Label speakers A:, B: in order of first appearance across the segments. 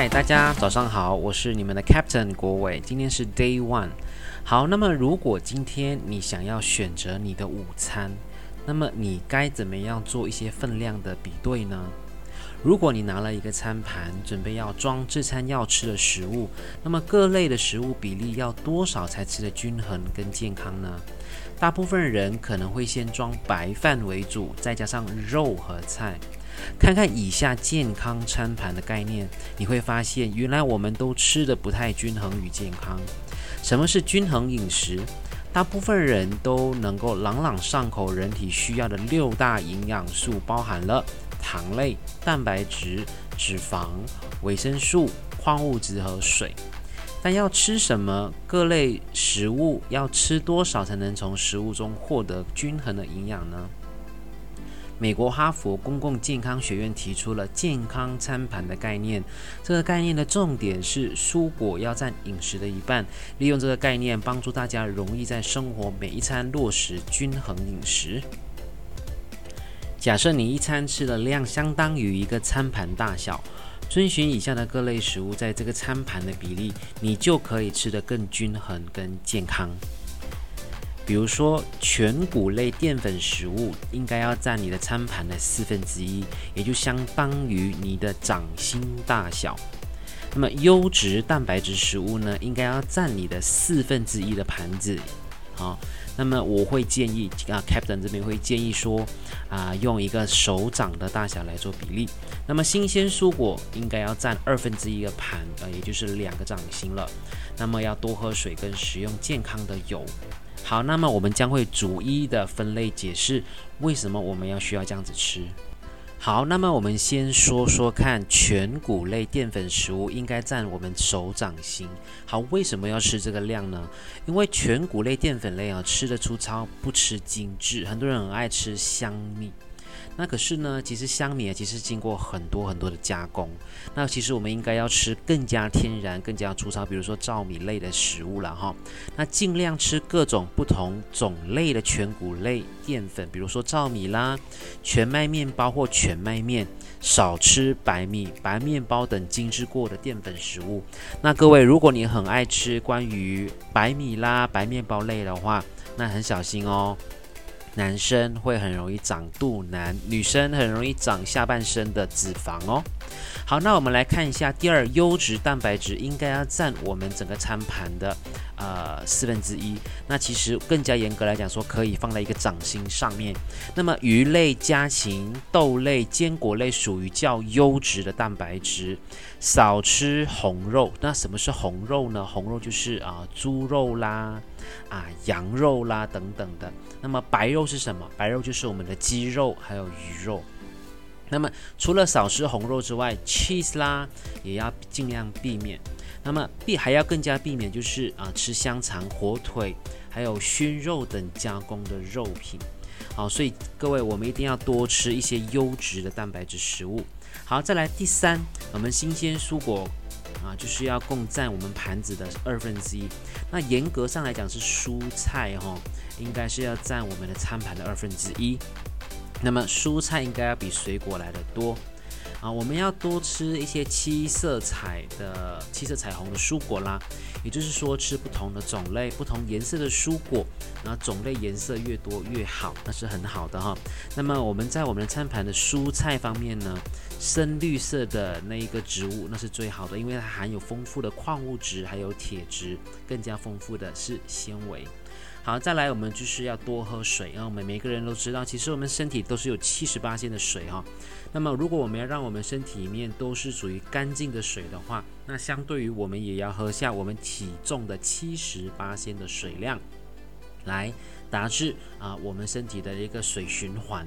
A: 嗨，大家早上好，我是你们的 Captain 国伟，今天是 Day One。好，那么如果今天你想要选择你的午餐，那么你该怎么样做一些分量的比对呢？如果你拿了一个餐盘，准备要装这餐要吃的食物，那么各类的食物比例要多少才吃得均衡跟健康呢？大部分人可能会先装白饭为主，再加上肉和菜。看看以下健康餐盘的概念，你会发现原来我们都吃的不太均衡与健康。什么是均衡饮食？大部分人都能够朗朗上口，人体需要的六大营养素包含了。糖类、蛋白质、脂肪、维生素、矿物质和水。但要吃什么各类食物，要吃多少才能从食物中获得均衡的营养呢？美国哈佛公共健康学院提出了健康餐盘的概念。这个概念的重点是蔬果要占饮食的一半。利用这个概念，帮助大家容易在生活每一餐落实均衡饮食。假设你一餐吃的量相当于一个餐盘大小，遵循以下的各类食物在这个餐盘的比例，你就可以吃得更均衡、更健康。比如说，全谷类淀粉食物应该要占你的餐盘的四分之一，也就相当于你的掌心大小。那么，优质蛋白质食物呢，应该要占你的四分之一的盘子。好。那么我会建议啊，Captain 这边会建议说，啊，用一个手掌的大小来做比例。那么新鲜蔬果应该要占二分之一个盘，呃，也就是两个掌心了。那么要多喝水跟食用健康的油。好，那么我们将会逐一的分类解释为什么我们要需要这样子吃。好，那么我们先说说看，全谷类淀粉食物应该占我们手掌心。好，为什么要吃这个量呢？因为全谷类淀粉类啊，吃的粗糙，不吃精致。很多人很爱吃香蜜。那可是呢，其实香米啊，其实经过很多很多的加工。那其实我们应该要吃更加天然、更加粗糙，比如说糙米类的食物了哈。那尽量吃各种不同种类的全谷类淀粉，比如说糙米啦、全麦面包或全麦面，少吃白米、白面包等精致过的淀粉食物。那各位，如果你很爱吃关于白米啦、白面包类的话，那很小心哦。男生会很容易长肚腩，女生很容易长下半身的脂肪哦。好，那我们来看一下，第二，优质蛋白质应该要占我们整个餐盘的呃四分之一。那其实更加严格来讲说，可以放在一个掌心上面。那么鱼类、家禽、豆类、坚果类属于较优质的蛋白质，少吃红肉。那什么是红肉呢？红肉就是啊猪肉啦。啊，羊肉啦等等的。那么白肉是什么？白肉就是我们的鸡肉还有鱼肉。那么除了少吃红肉之外，cheese 啦也要尽量避免。那么避还要更加避免就是啊吃香肠、火腿还有熏肉等加工的肉品。好，所以各位我们一定要多吃一些优质的蛋白质食物。好，再来第三，我们新鲜蔬果。啊，就是要共占我们盘子的二分之一。那严格上来讲是蔬菜哈，应该是要占我们的餐盘的二分之一。那么蔬菜应该要比水果来的多。啊，我们要多吃一些七色彩的、七色彩虹的蔬果啦。也就是说，吃不同的种类、不同颜色的蔬果，然后种类颜色越多越好，那是很好的哈。那么我们在我们的餐盘的蔬菜方面呢，深绿色的那一个植物那是最好的，因为它含有丰富的矿物质，还有铁质，更加丰富的是纤维。好，再来我们就是要多喝水，然后我们每个人都知道，其实我们身体都是有七十八的水哈。那么如果我们要让我们身体里面都是属于干净的水的话，那相对于我们也要喝下我们体重的七十八的水量，来达至啊我们身体的一个水循环。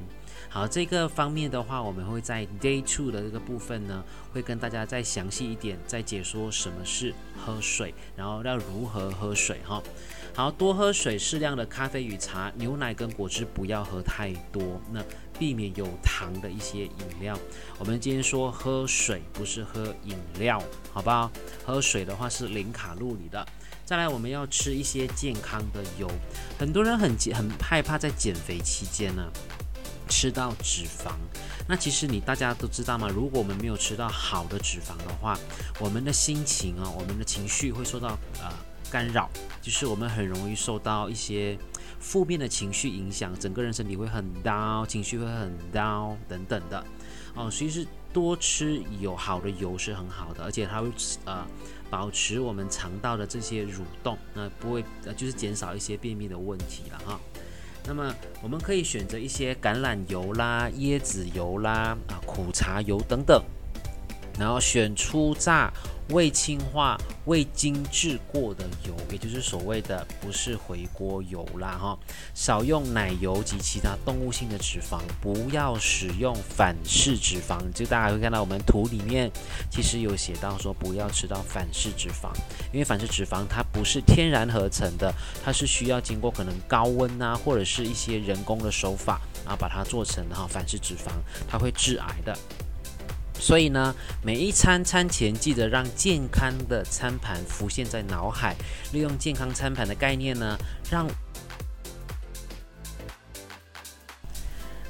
A: 好，这个方面的话，我们会在 Day Two 的这个部分呢，会跟大家再详细一点，再解说什么是喝水，然后要如何喝水哈。好多喝水，适量的咖啡与茶、牛奶跟果汁不要喝太多，那避免有糖的一些饮料。我们今天说喝水，不是喝饮料，好不好？喝水的话是零卡路里的。再来，我们要吃一些健康的油。很多人很很害怕在减肥期间呢。吃到脂肪。那其实你大家都知道吗？如果我们没有吃到好的脂肪的话，我们的心情啊，我们的情绪会受到呃干扰，就是我们很容易受到一些负面的情绪影响，整个人身体会很 down，情绪会很 down 等等的哦。所以是多吃有好的油是很好的，而且它会呃保持我们肠道的这些蠕动，那不会呃就是减少一些便秘的问题了哈。那么我们可以选择一些橄榄油啦、椰子油啦、啊苦茶油等等，然后选初榨。未氢化、未精制过的油，也就是所谓的不是回锅油啦哈。少用奶油及其他动物性的脂肪，不要使用反式脂肪。就大家会看到我们图里面其实有写到说不要吃到反式脂肪，因为反式脂肪它不是天然合成的，它是需要经过可能高温啊或者是一些人工的手法啊把它做成哈反式脂肪，它会致癌的。所以呢，每一餐餐前记得让健康的餐盘浮现在脑海，利用健康餐盘的概念呢，让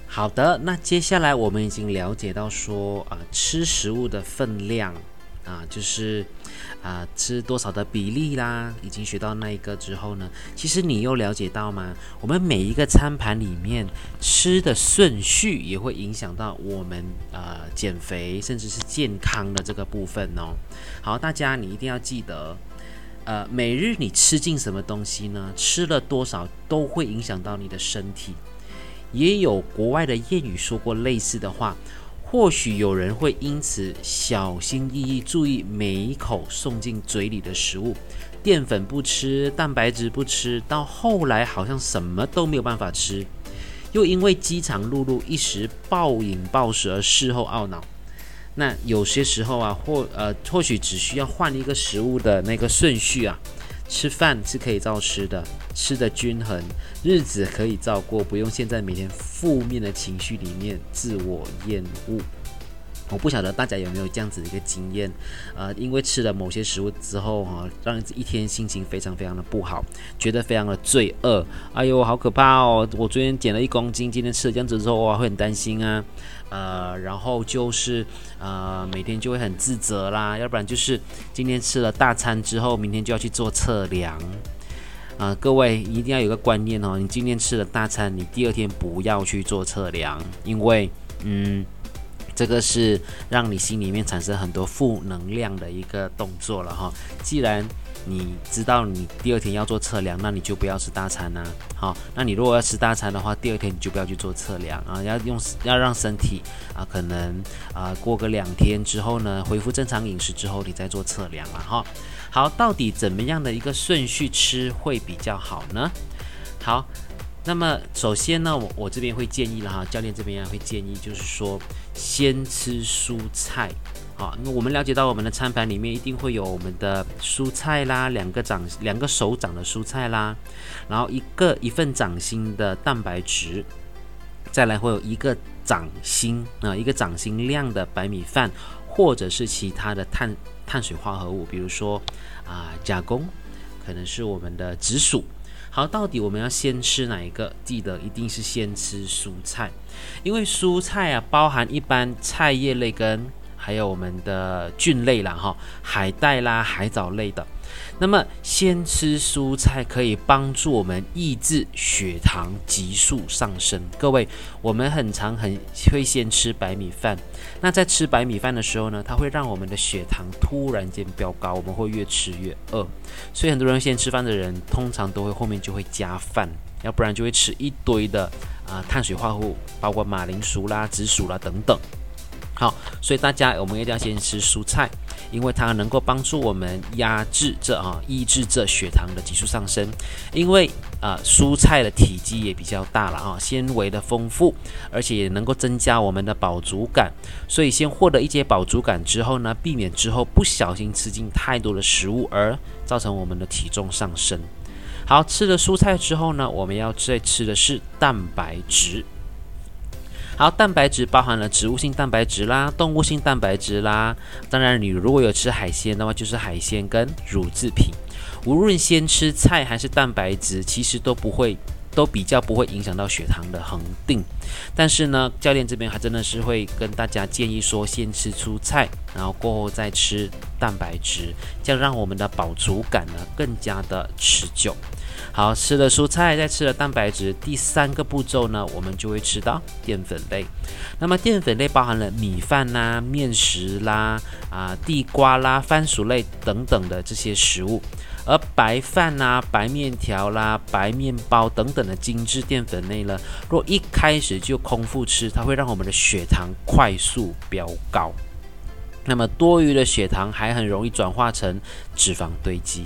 A: 好的。那接下来我们已经了解到说啊，吃食物的分量啊，就是。啊，吃多少的比例啦？已经学到那一个之后呢，其实你又了解到吗？我们每一个餐盘里面吃的顺序也会影响到我们呃减肥甚至是健康的这个部分哦。好，大家你一定要记得，呃，每日你吃进什么东西呢？吃了多少都会影响到你的身体。也有国外的谚语说过类似的话。或许有人会因此小心翼翼注意每一口送进嘴里的食物，淀粉不吃，蛋白质不吃，到后来好像什么都没有办法吃，又因为饥肠辘辘一时暴饮暴食而事后懊恼。那有些时候啊，或呃，或许只需要换一个食物的那个顺序啊。吃饭是可以照吃的，吃的均衡，日子可以照过，不用现在每天负面的情绪里面自我厌恶。我不晓得大家有没有这样子的一个经验，呃，因为吃了某些食物之后哈，让一天心情非常非常的不好，觉得非常的罪恶。哎呦，好可怕哦！我昨天减了一公斤，今天吃了这样子之后，哇，会很担心啊。呃，然后就是呃，每天就会很自责啦，要不然就是今天吃了大餐之后，明天就要去做测量。啊，各位一定要有个观念哦，你今天吃了大餐，你第二天不要去做测量，因为嗯。这个是让你心里面产生很多负能量的一个动作了哈。既然你知道你第二天要做测量，那你就不要吃大餐呐。好，那你如果要吃大餐的话，第二天你就不要去做测量啊。要用要让身体啊，可能啊过个两天之后呢，恢复正常饮食之后，你再做测量了哈。好，到底怎么样的一个顺序吃会比较好呢？好。那么首先呢，我我这边会建议了哈，教练这边也会建议，就是说先吃蔬菜，好，因为我们了解到我们的餐盘里面一定会有我们的蔬菜啦，两个掌两个手掌的蔬菜啦，然后一个一份掌心的蛋白质，再来会有一个掌心啊，一个掌心量的白米饭，或者是其他的碳碳水化合物，比如说啊加工，可能是我们的紫薯。好，到底我们要先吃哪一个？记得一定是先吃蔬菜，因为蔬菜啊包含一般菜叶类跟还有我们的菌类啦，哈，海带啦、海藻类的。那么先吃蔬菜可以帮助我们抑制血糖急速上升。各位，我们很常很会先吃白米饭，那在吃白米饭的时候呢，它会让我们的血糖突然间飙高，我们会越吃越饿。所以很多人先吃饭的人，通常都会后面就会加饭，要不然就会吃一堆的啊碳水化合物，包括马铃薯啦、紫薯啦等等。好，所以大家我们一定要先吃蔬菜。因为它能够帮助我们压制这啊，抑制这血糖的急速上升。因为啊，蔬菜的体积也比较大了啊，纤维的丰富，而且也能够增加我们的饱足感。所以先获得一些饱足感之后呢，避免之后不小心吃进太多的食物而造成我们的体重上升。好，吃了蔬菜之后呢，我们要再吃的是蛋白质。好，蛋白质包含了植物性蛋白质啦、动物性蛋白质啦。当然，你如果有吃海鲜的话，就是海鲜跟乳制品。无论先吃菜还是蛋白质，其实都不会都比较不会影响到血糖的恒定。但是呢，教练这边还真的是会跟大家建议说，先吃蔬菜，然后过后再吃蛋白质，这样让我们的饱足感呢更加的持久。好，吃了蔬菜，再吃了蛋白质，第三个步骤呢，我们就会吃到淀粉类。那么淀粉类包含了米饭啦、面食啦、啊地瓜啦、番薯类等等的这些食物。而白饭啦、白面条啦、白面包等等的精致淀粉类呢，若一开始就空腹吃，它会让我们的血糖快速飙高。那么多余的血糖还很容易转化成脂肪堆积。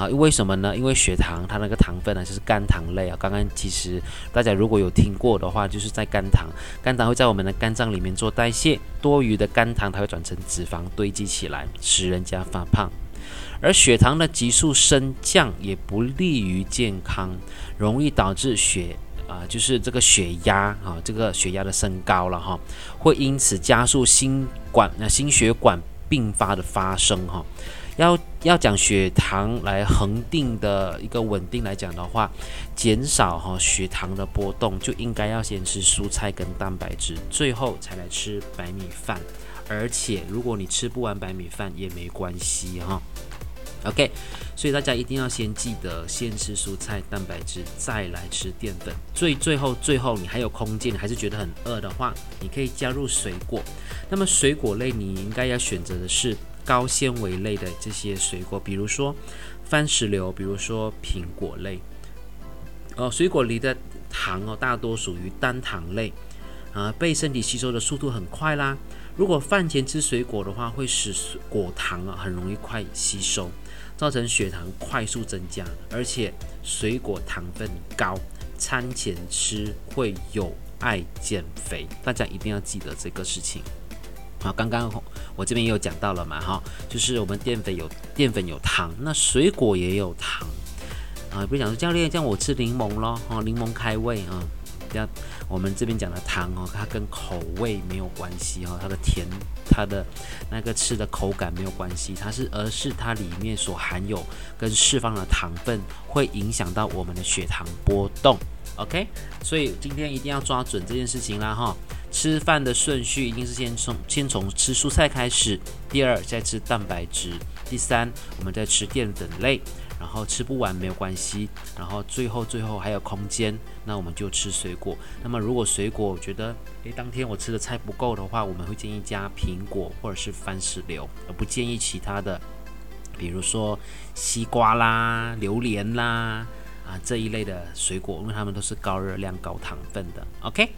A: 啊，为什么呢？因为血糖它那个糖分呢，就是肝糖类啊。刚刚其实大家如果有听过的话，就是在肝糖，肝糖会在我们的肝脏里面做代谢，多余的肝糖它会转成脂肪堆积起来，使人家发胖。而血糖的急速升降也不利于健康，容易导致血啊，就是这个血压啊，这个血压的升高了哈，会因此加速心管那心血管并发的发生哈。要要讲血糖来恒定的一个稳定来讲的话，减少哈血糖的波动，就应该要先吃蔬菜跟蛋白质，最后才来吃白米饭。而且如果你吃不完白米饭也没关系哈。OK，所以大家一定要先记得，先吃蔬菜、蛋白质，再来吃淀粉。最最后最后，你还有空间，还是觉得很饿的话，你可以加入水果。那么水果类，你应该要选择的是高纤维类的这些水果，比如说番石榴，比如说苹果类。哦，水果里的糖哦，大多属于单糖类，啊，被身体吸收的速度很快啦。如果饭前吃水果的话，会使果糖啊很容易快吸收。造成血糖快速增加，而且水果糖分高，餐前吃会有碍减肥，大家一定要记得这个事情。啊，刚刚我这边也有讲到了嘛，哈，就是我们淀粉有淀粉有糖，那水果也有糖啊。比如讲说教练，这样我吃柠檬咯，哈，柠檬开胃啊。要我们这边讲的糖哦，它跟口味没有关系哈，它的甜，它的那个吃的口感没有关系，它是而是它里面所含有跟释放的糖分会影响到我们的血糖波动。OK，所以今天一定要抓准这件事情啦哈。吃饭的顺序一定是先从先从吃蔬菜开始，第二再吃蛋白质，第三我们再吃淀粉类。然后吃不完没有关系，然后最后最后还有空间，那我们就吃水果。那么如果水果我觉得，诶，当天我吃的菜不够的话，我们会建议加苹果或者是番石榴，而不建议其他的，比如说西瓜啦、榴莲啦啊这一类的水果，因为它们都是高热量、高糖分的。OK，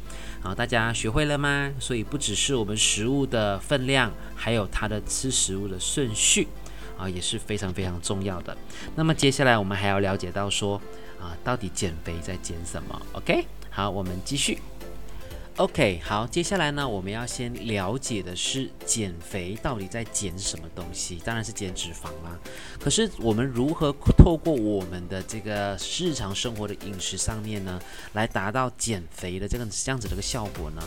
A: 好，大家学会了吗？所以不只是我们食物的分量，还有它的吃食物的顺序。啊，也是非常非常重要的。那么接下来我们还要了解到说，啊，到底减肥在减什么？OK，好，我们继续。OK，好，接下来呢，我们要先了解的是减肥到底在减什么东西？当然是减脂肪啦。可是我们如何透过我们的这个日常生活的饮食上面呢，来达到减肥的这个这样子的一个效果呢？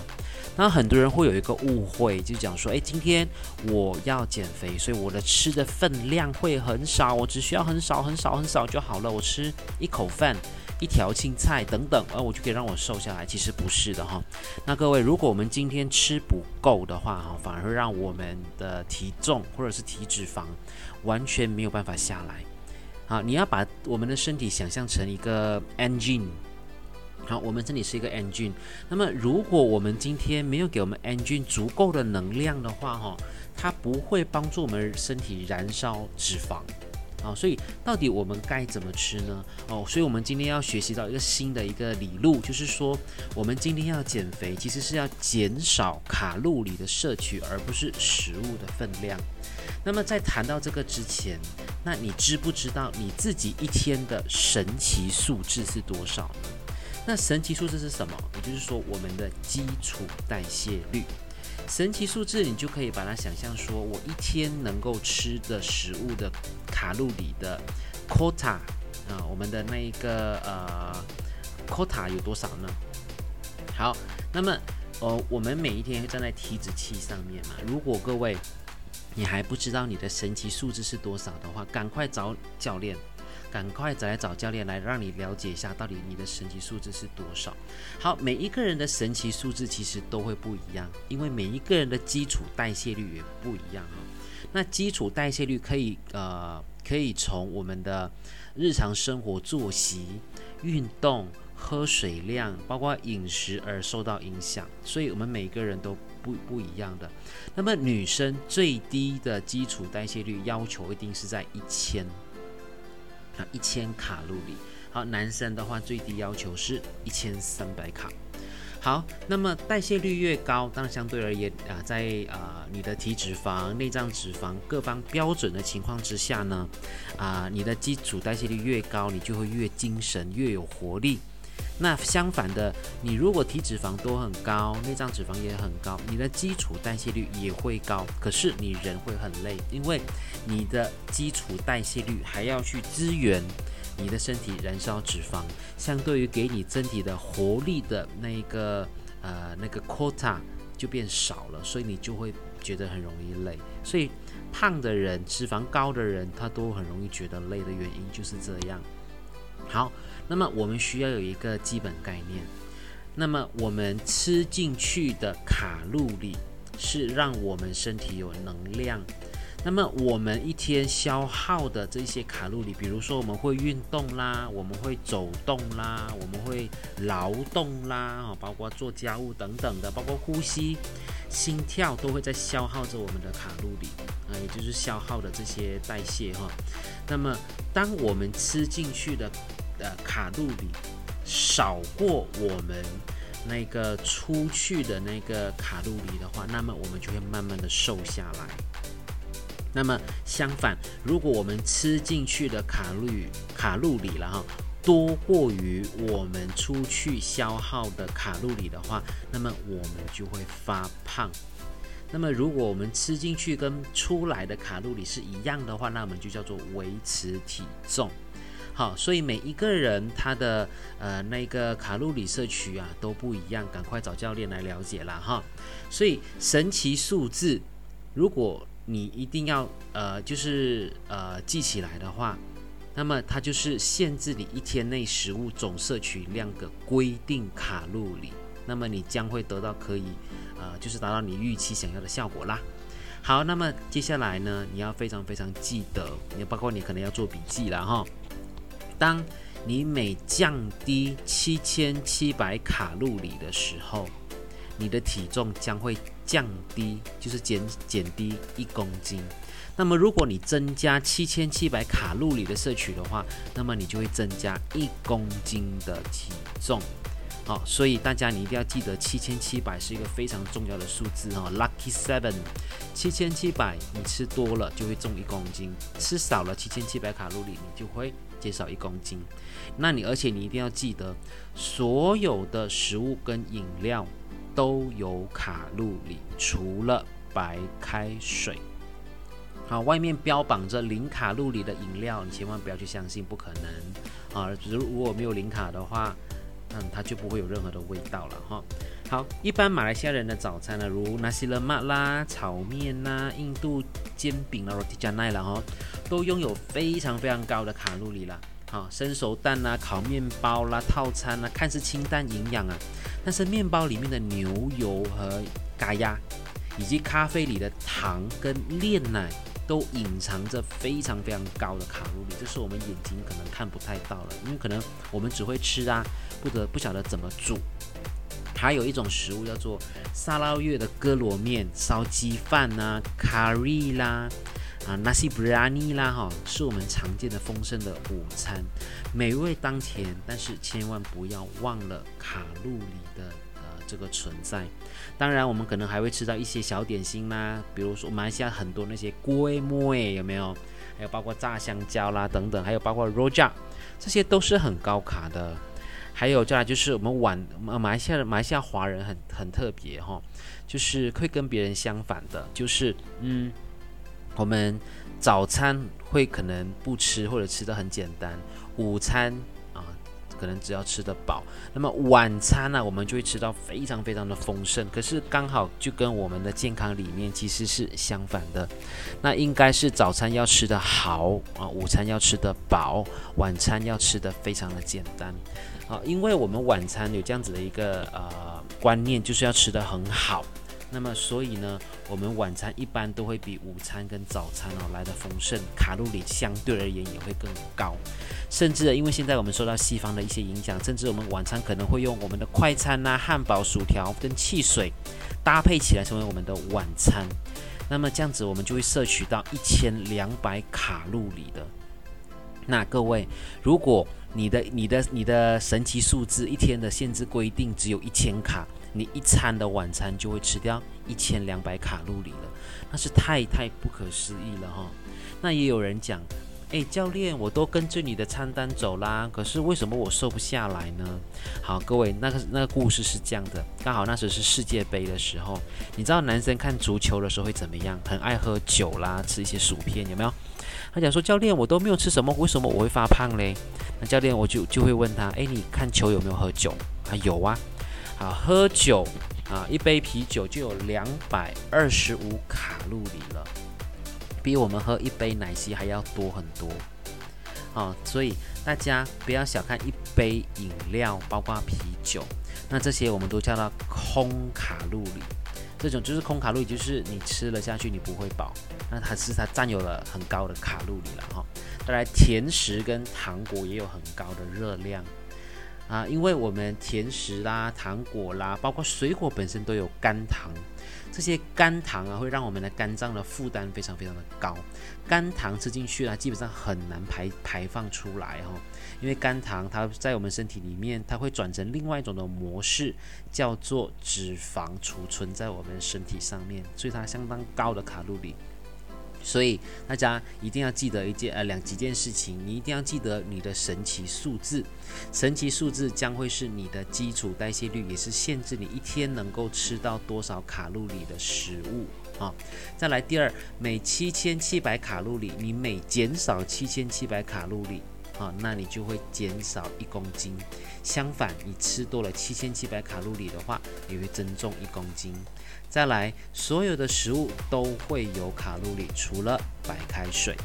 A: 那很多人会有一个误会，就讲说，哎，今天我要减肥，所以我的吃的分量会很少，我只需要很少很少很少就好了，我吃一口饭。一条青菜等等，而我就可以让我瘦下来。其实不是的哈。那各位，如果我们今天吃不够的话哈，反而会让我们的体重或者是体脂肪完全没有办法下来。好，你要把我们的身体想象成一个 engine。好，我们这里是一个 engine。那么，如果我们今天没有给我们 engine 足够的能量的话哈，它不会帮助我们身体燃烧脂肪。啊，所以到底我们该怎么吃呢？哦，所以我们今天要学习到一个新的一个理路，就是说，我们今天要减肥，其实是要减少卡路里的摄取，而不是食物的分量。那么在谈到这个之前，那你知不知道你自己一天的神奇数字是多少呢？那神奇数字是什么？也就是说，我们的基础代谢率。神奇数字，你就可以把它想象说，我一天能够吃的食物的卡路里的 quota 啊，我们的那一个呃 quota 有多少呢？好，那么哦，我们每一天会站在体脂器上面嘛。如果各位你还不知道你的神奇数字是多少的话，赶快找教练。赶快再来找教练来让你了解一下，到底你的神奇数字是多少。好，每一个人的神奇数字其实都会不一样，因为每一个人的基础代谢率也不一样哈。那基础代谢率可以呃可以从我们的日常生活作息、运动。喝水量，包括饮食而受到影响，所以我们每个人都不不一样的。那么女生最低的基础代谢率要求一定是在一千啊一千卡路里。好，男生的话最低要求是一千三百卡。好，那么代谢率越高，当然相对而言啊，在啊你的体脂肪、内脏脂肪各方标准的情况之下呢，啊你的基础代谢率越高，你就会越精神、越有活力。那相反的，你如果体脂肪都很高，内脏脂肪也很高，你的基础代谢率也会高，可是你人会很累，因为你的基础代谢率还要去支援你的身体燃烧脂肪，相对于给你身体的活力的那个呃那个 quota 就变少了，所以你就会觉得很容易累。所以胖的人、脂肪高的人，他都很容易觉得累的原因就是这样。好。那么我们需要有一个基本概念，那么我们吃进去的卡路里是让我们身体有能量。那么我们一天消耗的这些卡路里，比如说我们会运动啦，我们会走动啦，我们会劳动啦，啊，包括做家务等等的，包括呼吸、心跳都会在消耗着我们的卡路里啊，也就是消耗的这些代谢哈。那么当我们吃进去的的卡路里少过我们那个出去的那个卡路里的话，那么我们就会慢慢的瘦下来。那么相反，如果我们吃进去的卡路里卡路里了哈多过于我们出去消耗的卡路里的话，那么我们就会发胖。那么如果我们吃进去跟出来的卡路里是一样的话，那我们就叫做维持体重。好，所以每一个人他的呃那个卡路里摄取啊都不一样，赶快找教练来了解了哈。所以神奇数字，如果你一定要呃就是呃记起来的话，那么它就是限制你一天内食物总摄取量的规定卡路里，那么你将会得到可以呃就是达到你预期想要的效果啦。好，那么接下来呢，你要非常非常记得，也包括你可能要做笔记了哈。当你每降低七千七百卡路里的时候，你的体重将会降低，就是减减低一公斤。那么，如果你增加七千七百卡路里的摄取的话，那么你就会增加一公斤的体重。好，所以大家你一定要记得，七千七百是一个非常重要的数字哦，Lucky Seven，七千七百，你吃多了就会重一公斤，吃少了七千七百卡路里，你就会。减少一公斤，那你而且你一定要记得，所有的食物跟饮料都有卡路里，除了白开水。好，外面标榜着零卡路里的饮料，你千万不要去相信，不可能啊！如如果没有零卡的话，嗯，它就不会有任何的味道了哈。一般马来西亚人的早餐呢，如纳西勒玛啦、炒面啦、印度煎饼啦、罗提加奈啦哈。都拥有非常非常高的卡路里了，好，生熟蛋啊、烤面包啦、套餐啊，看似清淡营养啊，但是面包里面的牛油和咖鸭，以及咖啡里的糖跟炼奶，都隐藏着非常非常高的卡路里，这是我们眼睛可能看不太到了，因为可能我们只会吃啊，不得不晓得怎么煮。还有一种食物叫做沙拉越的哥罗面、烧鸡饭呐、卡瑞啦。啊，nasi briani 啦，哈，是我们常见的丰盛的午餐，美味当甜，但是千万不要忘了卡路里的呃这个存在。当然，我们可能还会吃到一些小点心啦，比如说马来西亚很多那些龟沫，有没有？还有包括炸香蕉啦等等，还有包括 roja，这些都是很高卡的。还有再来就是我们晚马来西亚马来西亚华人很很特别哈，就是会跟别人相反的，就是嗯。我们早餐会可能不吃，或者吃的很简单。午餐啊，可能只要吃得饱。那么晚餐呢，我们就会吃到非常非常的丰盛。可是刚好就跟我们的健康理念其实是相反的。那应该是早餐要吃得好啊，午餐要吃得饱，晚餐要吃得非常的简单啊。因为我们晚餐有这样子的一个呃观念，就是要吃得很好。那么，所以呢，我们晚餐一般都会比午餐跟早餐哦来的丰盛，卡路里相对而言也会更高。甚至因为现在我们受到西方的一些影响，甚至我们晚餐可能会用我们的快餐呐、汉堡、薯条跟汽水搭配起来成为我们的晚餐。那么这样子，我们就会摄取到一千两百卡路里的。那各位，如果你的、你的、你的神奇数字一天的限制规定只有一千卡。你一餐的晚餐就会吃掉一千两百卡路里了，那是太太不可思议了哈。那也有人讲，诶，教练，我都跟着你的餐单走啦，可是为什么我瘦不下来呢？好，各位，那个那个故事是这样的，刚好那时是世界杯的时候，你知道男生看足球的时候会怎么样？很爱喝酒啦，吃一些薯片，有没有？他讲说，教练，我都没有吃什么，为什么我会发胖嘞？那教练我就就会问他，诶，你看球有没有喝酒？啊，有啊。好，喝酒啊，一杯啤酒就有两百二十五卡路里了，比我们喝一杯奶昔还要多很多。啊，所以大家不要小看一杯饮料，包括啤酒，那这些我们都叫它空卡路里。这种就是空卡路里，就是你吃了下去你不会饱，那它是它占有了很高的卡路里了哈。当然，甜食跟糖果也有很高的热量。啊，因为我们甜食啦、糖果啦，包括水果本身都有甘糖，这些甘糖啊，会让我们的肝脏的负担非常非常的高。甘糖吃进去呢，基本上很难排排放出来哈，因为甘糖它在我们身体里面，它会转成另外一种的模式，叫做脂肪储存在我们身体上面，所以它相当高的卡路里。所以大家一定要记得一件呃两几件事情，你一定要记得你的神奇数字，神奇数字将会是你的基础代谢率，也是限制你一天能够吃到多少卡路里的食物啊。再来第二，每七千七百卡路里，你每减少七千七百卡路里。啊，那你就会减少一公斤。相反，你吃多了七千七百卡路里的话，你会增重一公斤。再来，所有的食物都会有卡路里，除了白开水。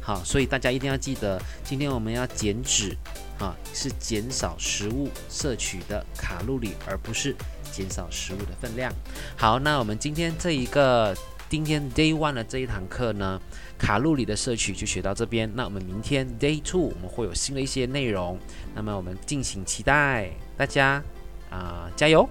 A: 好，所以大家一定要记得，今天我们要减脂，啊，是减少食物摄取的卡路里，而不是减少食物的分量。好，那我们今天这一个。今天 Day One 的这一堂课呢，卡路里的摄取就学到这边。那我们明天 Day Two 我们会有新的一些内容，那么我们敬请期待，大家啊加油！